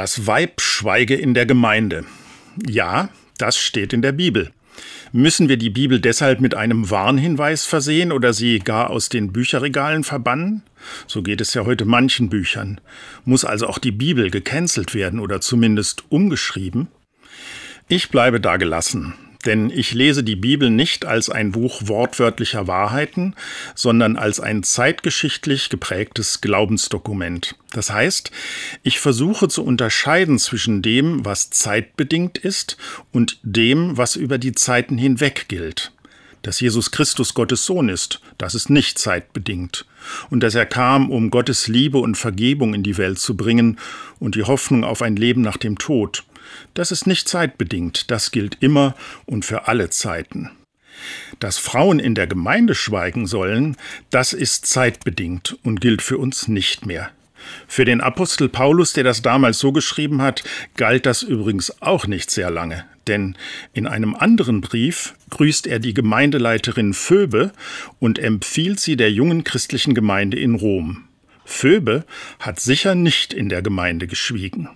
Das Weib schweige in der Gemeinde. Ja, das steht in der Bibel. Müssen wir die Bibel deshalb mit einem Warnhinweis versehen oder sie gar aus den Bücherregalen verbannen? So geht es ja heute manchen Büchern. Muss also auch die Bibel gecancelt werden oder zumindest umgeschrieben? Ich bleibe da gelassen denn ich lese die Bibel nicht als ein Buch wortwörtlicher Wahrheiten, sondern als ein zeitgeschichtlich geprägtes Glaubensdokument. Das heißt, ich versuche zu unterscheiden zwischen dem, was zeitbedingt ist, und dem, was über die Zeiten hinweg gilt. Dass Jesus Christus Gottes Sohn ist, das ist nicht zeitbedingt. Und dass er kam, um Gottes Liebe und Vergebung in die Welt zu bringen und die Hoffnung auf ein Leben nach dem Tod. Das ist nicht zeitbedingt, das gilt immer und für alle Zeiten. Dass Frauen in der Gemeinde schweigen sollen, das ist zeitbedingt und gilt für uns nicht mehr. Für den Apostel Paulus, der das damals so geschrieben hat, galt das übrigens auch nicht sehr lange, denn in einem anderen Brief grüßt er die Gemeindeleiterin Phoebe und empfiehlt sie der jungen christlichen Gemeinde in Rom. Phoebe hat sicher nicht in der Gemeinde geschwiegen.